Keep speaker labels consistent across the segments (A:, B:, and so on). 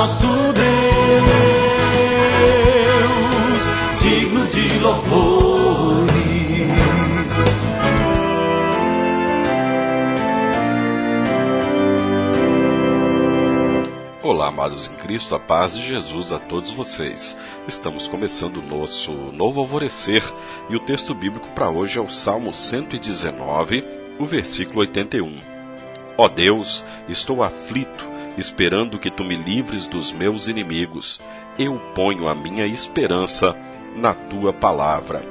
A: nosso Deus, digno de louvores.
B: Olá, amados em Cristo, a paz de Jesus a todos vocês. Estamos começando o nosso novo alvorecer e o texto bíblico para hoje é o Salmo 119, o versículo 81. Ó Deus, estou aflito esperando que tu me livres dos meus inimigos. Eu ponho a minha esperança na tua palavra.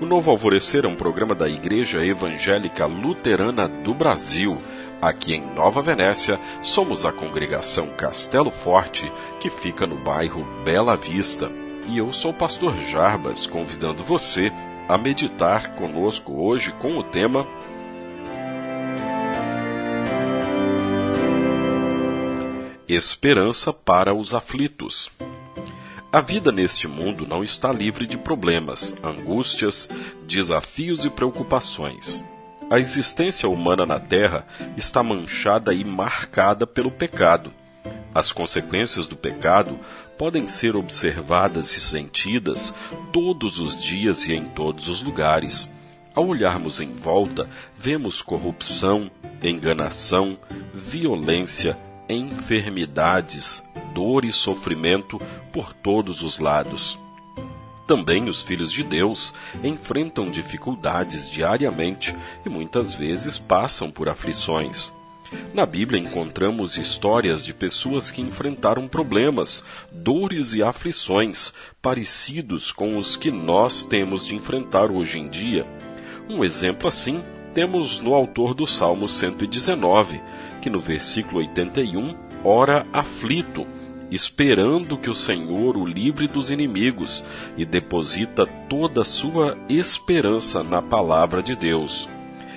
B: O Novo Alvorecer é um programa da Igreja Evangélica Luterana do Brasil. Aqui em Nova Venécia, somos a congregação Castelo Forte, que fica no bairro Bela Vista. E eu sou o pastor Jarbas, convidando você a meditar conosco hoje com o tema Esperança para os aflitos. A vida neste mundo não está livre de problemas, angústias, desafios e preocupações. A existência humana na Terra está manchada e marcada pelo pecado. As consequências do pecado podem ser observadas e sentidas todos os dias e em todos os lugares. Ao olharmos em volta, vemos corrupção, enganação, violência, enfermidades, dor e sofrimento por todos os lados. Também os filhos de Deus enfrentam dificuldades diariamente e muitas vezes passam por aflições. Na Bíblia encontramos histórias de pessoas que enfrentaram problemas, dores e aflições parecidos com os que nós temos de enfrentar hoje em dia. Um exemplo assim temos no autor do Salmo 119, que no versículo 81 ora aflito, esperando que o Senhor o livre dos inimigos e deposita toda a sua esperança na palavra de Deus.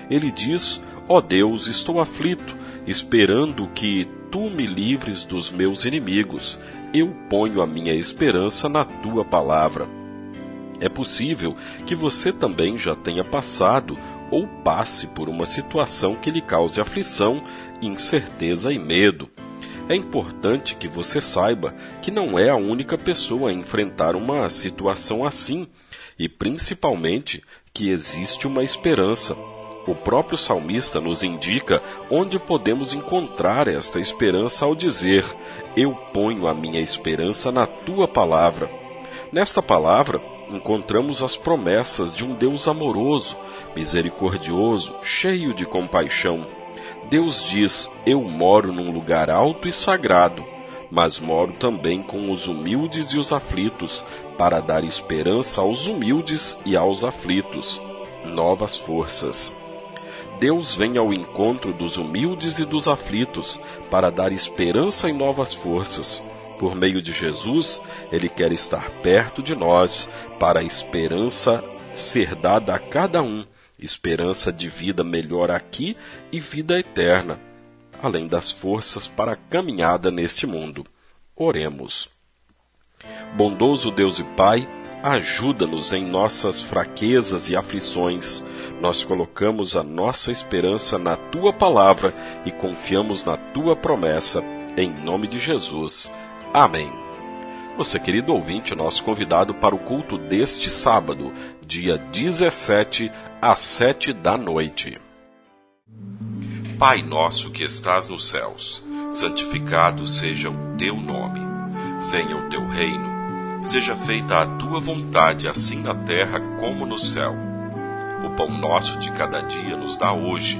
B: Ele diz: Ó oh Deus, estou aflito, esperando que tu me livres dos meus inimigos. Eu ponho a minha esperança na tua palavra. É possível que você também já tenha passado ou passe por uma situação que lhe cause aflição, incerteza e medo. É importante que você saiba que não é a única pessoa a enfrentar uma situação assim e, principalmente, que existe uma esperança. O próprio salmista nos indica onde podemos encontrar esta esperança ao dizer: Eu ponho a minha esperança na tua palavra. Nesta palavra, encontramos as promessas de um Deus amoroso, misericordioso, cheio de compaixão. Deus diz: Eu moro num lugar alto e sagrado, mas moro também com os humildes e os aflitos, para dar esperança aos humildes e aos aflitos. Novas forças. Deus vem ao encontro dos humildes e dos aflitos para dar esperança e novas forças. Por meio de Jesus, Ele quer estar perto de nós para a esperança ser dada a cada um esperança de vida melhor aqui e vida eterna, além das forças para a caminhada neste mundo. Oremos. Bondoso Deus e Pai, ajuda-nos em nossas fraquezas e aflições. Nós colocamos a nossa esperança na tua palavra e confiamos na tua promessa. Em nome de Jesus. Amém. Você, querido ouvinte, nosso convidado para o culto deste sábado, dia 17 às 7 da noite. Pai nosso que estás nos céus, santificado seja o teu nome. Venha o teu reino. Seja feita a tua vontade, assim na terra como no céu. O pão nosso de cada dia nos dá hoje